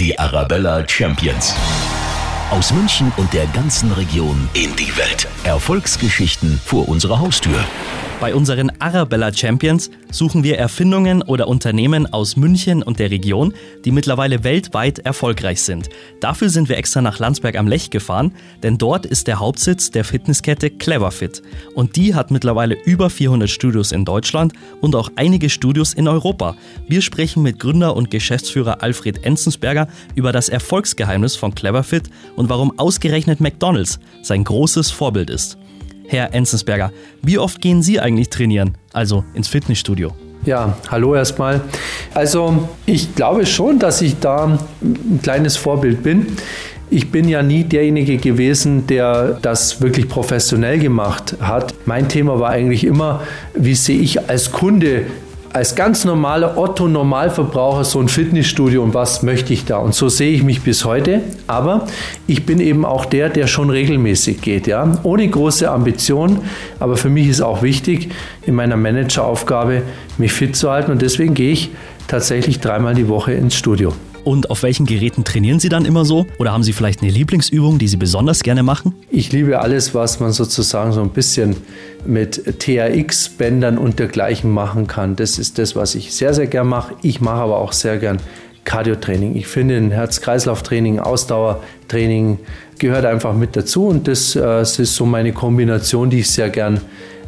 Die Arabella Champions. Aus München und der ganzen Region in die Welt. Erfolgsgeschichten vor unserer Haustür. Bei unseren Arabella Champions suchen wir Erfindungen oder Unternehmen aus München und der Region, die mittlerweile weltweit erfolgreich sind. Dafür sind wir extra nach Landsberg am Lech gefahren, denn dort ist der Hauptsitz der Fitnesskette Cleverfit. Und die hat mittlerweile über 400 Studios in Deutschland und auch einige Studios in Europa. Wir sprechen mit Gründer und Geschäftsführer Alfred Enzensberger über das Erfolgsgeheimnis von Cleverfit und warum ausgerechnet McDonald's sein großes Vorbild ist. Herr Enzensberger, wie oft gehen Sie eigentlich trainieren, also ins Fitnessstudio? Ja, hallo erstmal. Also ich glaube schon, dass ich da ein kleines Vorbild bin. Ich bin ja nie derjenige gewesen, der das wirklich professionell gemacht hat. Mein Thema war eigentlich immer, wie sehe ich als Kunde als ganz normaler Otto-Normalverbraucher so ein Fitnessstudio und was möchte ich da? Und so sehe ich mich bis heute. Aber ich bin eben auch der, der schon regelmäßig geht, ja, ohne große Ambitionen. Aber für mich ist auch wichtig, in meiner Manageraufgabe mich fit zu halten und deswegen gehe ich tatsächlich dreimal die Woche ins Studio. Und auf welchen Geräten trainieren Sie dann immer so? Oder haben Sie vielleicht eine Lieblingsübung, die Sie besonders gerne machen? Ich liebe alles, was man sozusagen so ein bisschen mit TRX-Bändern und dergleichen machen kann. Das ist das, was ich sehr, sehr gern mache. Ich mache aber auch sehr gern Cardio-Training. Ich finde, ein Herz-Kreislauf-Training, Ausdauertraining gehört einfach mit dazu und das, äh, das ist so meine Kombination, die ich sehr gern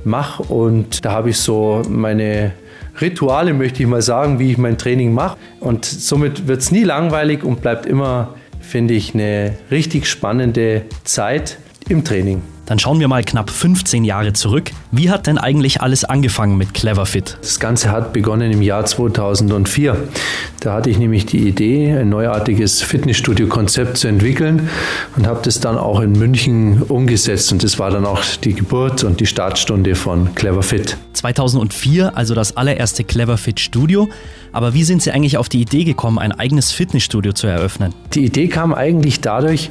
mache. Und da habe ich so meine Rituale, möchte ich mal sagen, wie ich mein Training mache. Und somit wird es nie langweilig und bleibt immer, finde ich, eine richtig spannende Zeit im Training. Dann schauen wir mal knapp 15 Jahre zurück. Wie hat denn eigentlich alles angefangen mit Cleverfit? Das Ganze hat begonnen im Jahr 2004. Da hatte ich nämlich die Idee, ein neuartiges Fitnessstudio-Konzept zu entwickeln und habe das dann auch in München umgesetzt. Und das war dann auch die Geburt und die Startstunde von Cleverfit. 2004, also das allererste Cleverfit Studio. Aber wie sind Sie eigentlich auf die Idee gekommen, ein eigenes Fitnessstudio zu eröffnen? Die Idee kam eigentlich dadurch,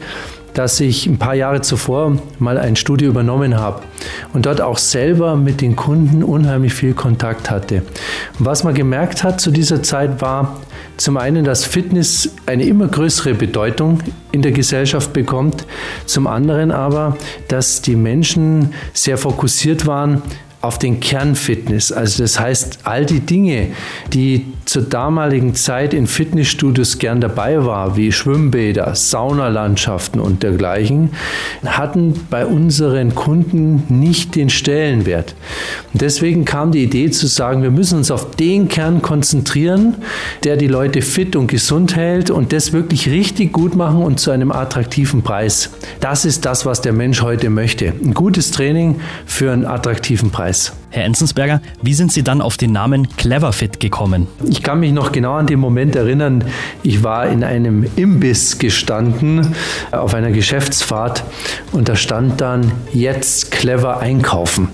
dass ich ein paar Jahre zuvor mal ein Studio übernommen habe und dort auch selber mit den Kunden unheimlich viel Kontakt hatte. Und was man gemerkt hat zu dieser Zeit war zum einen, dass Fitness eine immer größere Bedeutung in der Gesellschaft bekommt, zum anderen aber, dass die Menschen sehr fokussiert waren auf den Kernfitness. Also das heißt, all die Dinge, die zur damaligen Zeit in Fitnessstudios gern dabei war, wie Schwimmbäder, Saunalandschaften und dergleichen, hatten bei unseren Kunden nicht den Stellenwert. Und deswegen kam die Idee zu sagen, wir müssen uns auf den Kern konzentrieren, der die Leute fit und gesund hält und das wirklich richtig gut machen und zu einem attraktiven Preis. Das ist das, was der Mensch heute möchte. Ein gutes Training für einen attraktiven Preis. Herr Enzensberger, wie sind Sie dann auf den Namen Cleverfit gekommen? Ich kann mich noch genau an den Moment erinnern. Ich war in einem Imbiss gestanden auf einer Geschäftsfahrt und da stand dann jetzt clever einkaufen.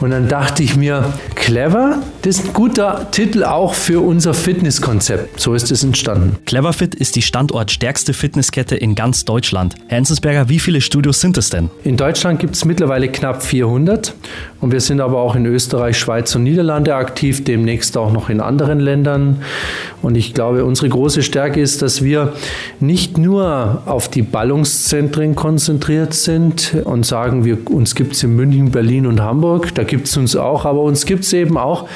Und dann dachte ich mir, clever, das ist ein guter Titel auch für unser Fitnesskonzept. So ist es entstanden. Cleverfit ist die standortstärkste Fitnesskette in ganz Deutschland. Herr Enzensberger, wie viele Studios sind es denn? In Deutschland gibt es mittlerweile knapp 400 und wir sind aber auch in Österreich, Schweiz und Niederlande aktiv, demnächst auch noch in anderen Ländern. Und ich glaube, unsere große Stärke ist, dass wir nicht nur auf die Ballungszentren konzentriert sind und sagen, wir, uns gibt es in München, Berlin und Hamburg. Da gibt es uns auch, aber uns gibt es eben auch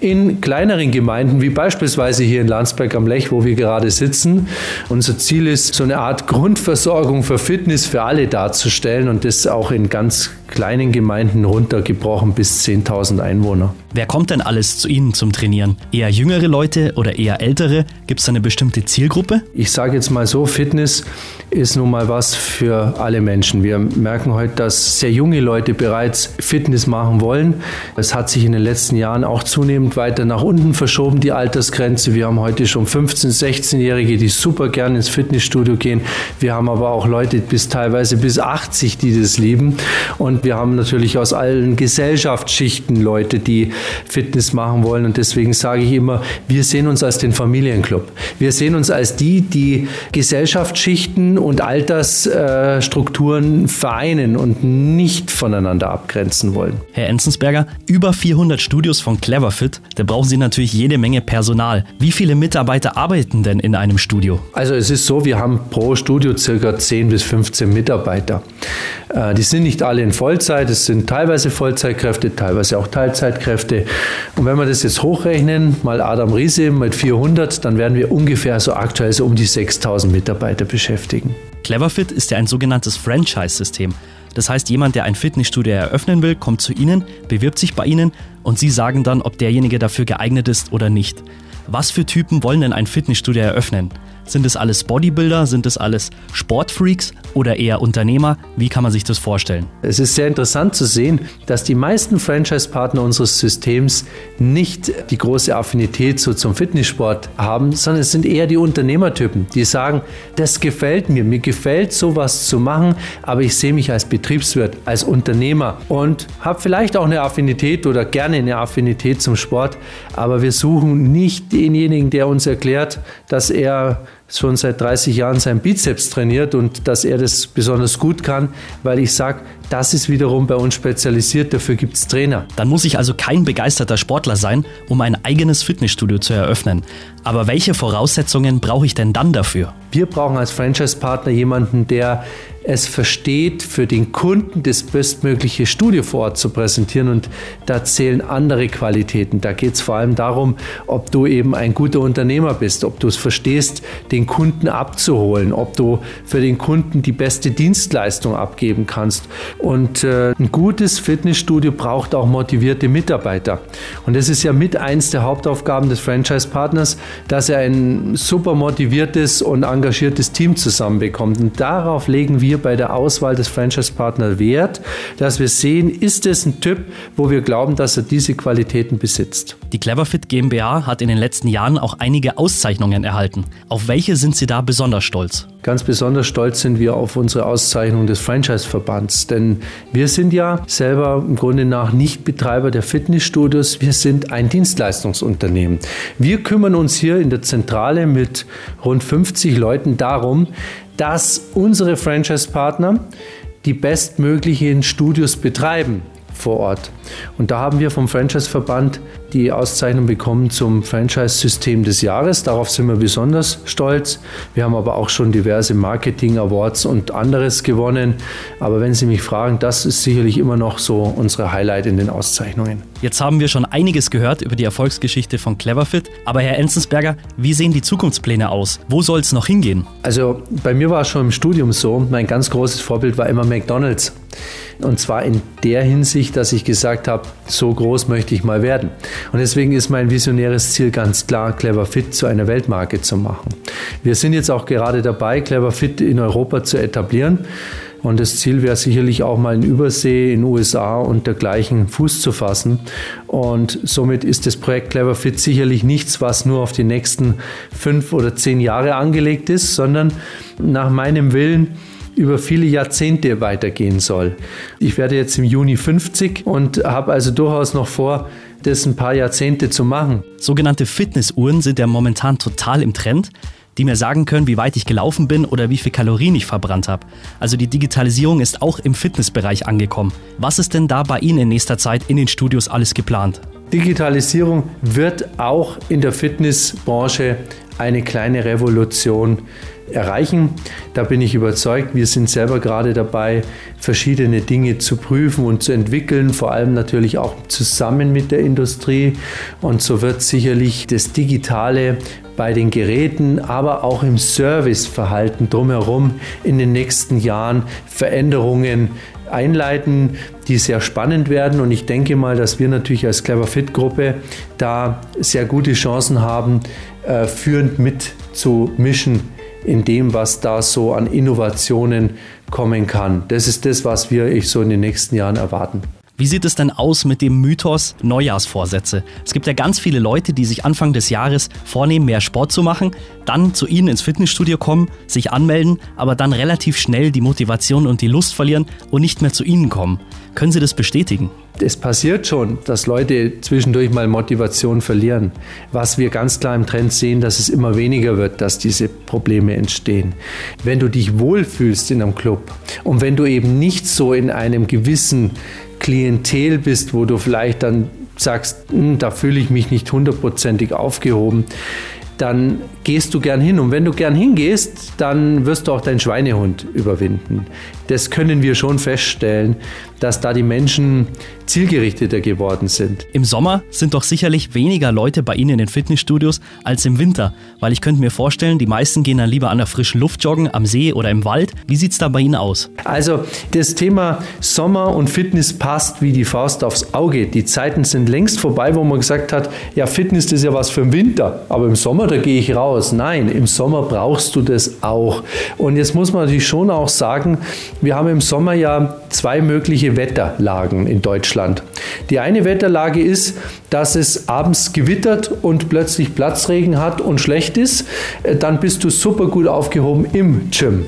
in kleineren Gemeinden, wie beispielsweise hier in Landsberg am Lech, wo wir gerade sitzen. Unser Ziel ist, so eine Art Grundversorgung für Fitness für alle darzustellen und das auch in ganz kleinen Gemeinden runtergebrochen bis 10.000 Einwohner. Wer kommt denn alles zu Ihnen zum Trainieren? Eher jüngere Leute oder eher ältere? Gibt es eine bestimmte Zielgruppe? Ich sage jetzt mal so, Fitness ist nun mal was für alle Menschen. Wir merken heute, dass sehr junge Leute bereits Fitness machen wollen. Es hat sich in den letzten Jahren auch zunehmend weiter nach unten verschoben, die Altersgrenze. Wir haben heute schon 15-, 16-Jährige, die super gerne ins Fitnessstudio gehen. Wir haben aber auch Leute bis teilweise bis 80, die das lieben. Und wir haben natürlich aus allen Gesellschaftsschichten Leute, die Fitness machen wollen. Und deswegen sage ich immer, wir sehen uns als den Familienclub. Wir sehen uns als die, die Gesellschaftsschichten und Altersstrukturen vereinen und nicht voneinander abgrenzen wollen. Herr Enzensberger, über 400 Studios von Cleverfit, da brauchen Sie natürlich jede Menge Personal. Wie viele Mitarbeiter arbeiten denn in einem Studio? Also es ist so, wir haben pro Studio circa 10 bis 15 Mitarbeiter. Äh, die sind nicht alle in Vollzeit, es sind teilweise Vollzeitkräfte, teilweise auch Teilzeitkräfte. Und wenn wir das jetzt hochrechnen, mal Adam Riese mit 400, dann werden wir ungefähr so aktuell so um die 6000 Mitarbeiter beschäftigen. Cleverfit ist ja ein sogenanntes Franchise-System. Das heißt, jemand, der ein Fitnessstudio eröffnen will, kommt zu Ihnen, bewirbt sich bei Ihnen und Sie sagen dann, ob derjenige dafür geeignet ist oder nicht. Was für Typen wollen denn ein Fitnessstudio eröffnen? Sind es alles Bodybuilder? Sind es alles Sportfreaks oder eher Unternehmer? Wie kann man sich das vorstellen? Es ist sehr interessant zu sehen, dass die meisten Franchise-Partner unseres Systems nicht die große Affinität so zum Fitnesssport haben, sondern es sind eher die Unternehmertypen, die sagen, das gefällt mir, mir gefällt sowas zu machen, aber ich sehe mich als Betriebswirt, als Unternehmer und habe vielleicht auch eine Affinität oder gerne eine Affinität zum Sport, aber wir suchen nicht denjenigen, der uns erklärt, dass er schon seit 30 Jahren seinen Bizeps trainiert und dass er das besonders gut kann, weil ich sage, das ist wiederum bei uns spezialisiert, dafür gibt es Trainer. Dann muss ich also kein begeisterter Sportler sein, um ein eigenes Fitnessstudio zu eröffnen. Aber welche Voraussetzungen brauche ich denn dann dafür? Wir brauchen als Franchise-Partner jemanden, der es versteht, für den Kunden das bestmögliche Studio vor Ort zu präsentieren. Und da zählen andere Qualitäten. Da geht es vor allem darum, ob du eben ein guter Unternehmer bist, ob du es verstehst, den Kunden abzuholen, ob du für den Kunden die beste Dienstleistung abgeben kannst. Und äh, ein gutes Fitnessstudio braucht auch motivierte Mitarbeiter. Und das ist ja mit eins der Hauptaufgaben des Franchise-Partners, dass er ein super motiviertes und engagiertes Team zusammenbekommt. Und darauf legen wir bei der Auswahl des Franchise-Partners Wert, dass wir sehen, ist es ein Typ, wo wir glauben, dass er diese Qualitäten besitzt. Die Cleverfit GmbH hat in den letzten Jahren auch einige Auszeichnungen erhalten. Auf welche sind Sie da besonders stolz? Ganz besonders stolz sind wir auf unsere Auszeichnung des Franchise-Verbands, denn wir sind ja selber im Grunde nach nicht Betreiber der Fitnessstudios, wir sind ein Dienstleistungsunternehmen. Wir kümmern uns hier in der Zentrale mit rund 50 Leuten darum, dass unsere Franchise-Partner die bestmöglichen Studios betreiben vor Ort. Und da haben wir vom Franchise-Verband die Auszeichnung bekommen zum Franchise-System des Jahres. Darauf sind wir besonders stolz. Wir haben aber auch schon diverse Marketing-Awards und anderes gewonnen. Aber wenn Sie mich fragen, das ist sicherlich immer noch so unsere Highlight in den Auszeichnungen. Jetzt haben wir schon einiges gehört über die Erfolgsgeschichte von Cleverfit. Aber Herr Enzensberger, wie sehen die Zukunftspläne aus? Wo soll es noch hingehen? Also bei mir war es schon im Studium so. Mein ganz großes Vorbild war immer McDonald's. Und zwar in der Hinsicht, dass ich gesagt habe, so groß möchte ich mal werden. Und deswegen ist mein visionäres Ziel ganz klar, Clever Fit zu einer Weltmarke zu machen. Wir sind jetzt auch gerade dabei, Clever Fit in Europa zu etablieren. Und das Ziel wäre sicherlich auch mal in Übersee, in USA und dergleichen Fuß zu fassen. Und somit ist das Projekt Clever Fit sicherlich nichts, was nur auf die nächsten fünf oder zehn Jahre angelegt ist, sondern nach meinem Willen über viele Jahrzehnte weitergehen soll. Ich werde jetzt im Juni 50 und habe also durchaus noch vor, das ein paar Jahrzehnte zu machen. Sogenannte Fitnessuhren sind ja momentan total im Trend, die mir sagen können, wie weit ich gelaufen bin oder wie viel Kalorien ich verbrannt habe. Also die Digitalisierung ist auch im Fitnessbereich angekommen. Was ist denn da bei Ihnen in nächster Zeit in den Studios alles geplant? Digitalisierung wird auch in der Fitnessbranche eine kleine Revolution erreichen. Da bin ich überzeugt. Wir sind selber gerade dabei, verschiedene Dinge zu prüfen und zu entwickeln, vor allem natürlich auch zusammen mit der Industrie. Und so wird sicherlich das Digitale bei den Geräten, aber auch im Serviceverhalten drumherum in den nächsten Jahren Veränderungen einleiten, die sehr spannend werden. Und ich denke mal, dass wir natürlich als Clever Fit Gruppe da sehr gute Chancen haben, äh, führend mitzumischen in dem, was da so an Innovationen kommen kann. Das ist das, was wir ich so in den nächsten Jahren erwarten. Wie sieht es denn aus mit dem Mythos Neujahrsvorsätze? Es gibt ja ganz viele Leute, die sich Anfang des Jahres vornehmen, mehr Sport zu machen, dann zu ihnen ins Fitnessstudio kommen, sich anmelden, aber dann relativ schnell die Motivation und die Lust verlieren und nicht mehr zu ihnen kommen. Können Sie das bestätigen? Es passiert schon, dass Leute zwischendurch mal Motivation verlieren. Was wir ganz klar im Trend sehen, dass es immer weniger wird, dass diese Probleme entstehen. Wenn du dich wohlfühlst in einem Club und wenn du eben nicht so in einem gewissen Klientel bist, wo du vielleicht dann sagst, hm, da fühle ich mich nicht hundertprozentig aufgehoben, dann gehst du gern hin. Und wenn du gern hingehst, dann wirst du auch deinen Schweinehund überwinden. Das können wir schon feststellen, dass da die Menschen zielgerichteter geworden sind. Im Sommer sind doch sicherlich weniger Leute bei Ihnen in den Fitnessstudios als im Winter, weil ich könnte mir vorstellen, die meisten gehen dann lieber an der frischen Luft joggen, am See oder im Wald. Wie sieht es da bei Ihnen aus? Also das Thema Sommer und Fitness passt wie die Faust aufs Auge. Die Zeiten sind längst vorbei, wo man gesagt hat, ja Fitness ist ja was für den Winter, aber im Sommer da gehe ich raus. Nein, im Sommer brauchst du das auch. Und jetzt muss man natürlich schon auch sagen, wir haben im Sommer ja zwei mögliche Wetterlagen in Deutschland. Die eine Wetterlage ist, dass es abends gewittert und plötzlich Platzregen hat und schlecht ist. Äh, dann bist du super gut aufgehoben im Gym.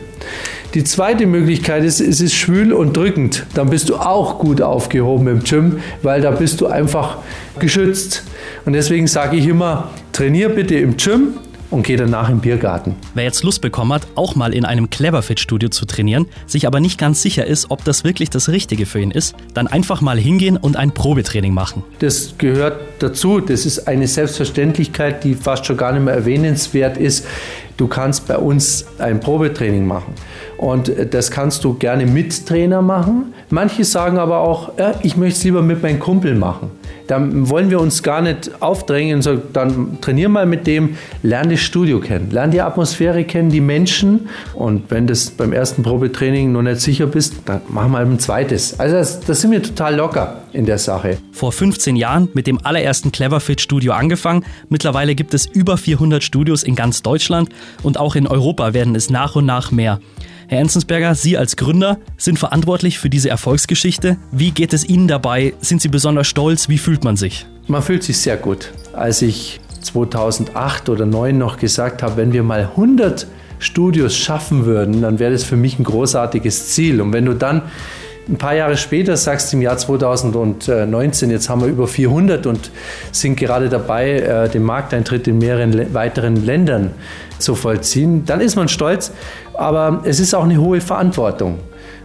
Die zweite Möglichkeit ist, es ist schwül und drückend. Dann bist du auch gut aufgehoben im Gym, weil da bist du einfach geschützt. Und deswegen sage ich immer, trainier bitte im Gym, und gehe danach im Biergarten. Wer jetzt Lust bekommen hat, auch mal in einem Cleverfit-Studio zu trainieren, sich aber nicht ganz sicher ist, ob das wirklich das Richtige für ihn ist, dann einfach mal hingehen und ein Probetraining machen. Das gehört dazu. Das ist eine Selbstverständlichkeit, die fast schon gar nicht mehr erwähnenswert ist. Du kannst bei uns ein Probetraining machen. Und das kannst du gerne mit Trainer machen. Manche sagen aber auch, ja, ich möchte es lieber mit meinem Kumpel machen. Dann wollen wir uns gar nicht aufdrängen, so, dann trainier mal mit dem, lern das Studio kennen, lern die Atmosphäre kennen, die Menschen. Und wenn du beim ersten Probetraining noch nicht sicher bist, dann mach mal ein zweites. Also das, das sind wir total locker in der Sache. Vor 15 Jahren mit dem allerersten Cleverfit Studio angefangen. Mittlerweile gibt es über 400 Studios in ganz Deutschland und auch in Europa werden es nach und nach mehr. Herr Enzensberger, Sie als Gründer sind verantwortlich für diese Erfolgsgeschichte. Wie geht es Ihnen dabei? Sind Sie besonders stolz? Wie fühlt man sich? Man fühlt sich sehr gut. Als ich 2008 oder 2009 noch gesagt habe, wenn wir mal 100 Studios schaffen würden, dann wäre das für mich ein großartiges Ziel. Und wenn du dann ein paar Jahre später sagst du im Jahr 2019, jetzt haben wir über 400 und sind gerade dabei, äh, den Markteintritt in mehreren weiteren Ländern zu vollziehen, dann ist man stolz, aber es ist auch eine hohe Verantwortung.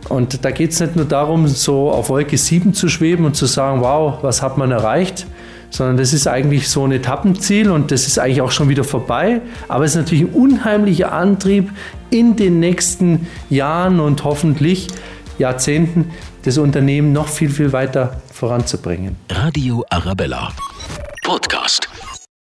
Und da geht es nicht nur darum, so auf Wolke 7 zu schweben und zu sagen, wow, was hat man erreicht, sondern das ist eigentlich so ein Etappenziel und das ist eigentlich auch schon wieder vorbei. Aber es ist natürlich ein unheimlicher Antrieb in den nächsten Jahren und hoffentlich Jahrzehnten das Unternehmen noch viel, viel weiter voranzubringen. Radio Arabella.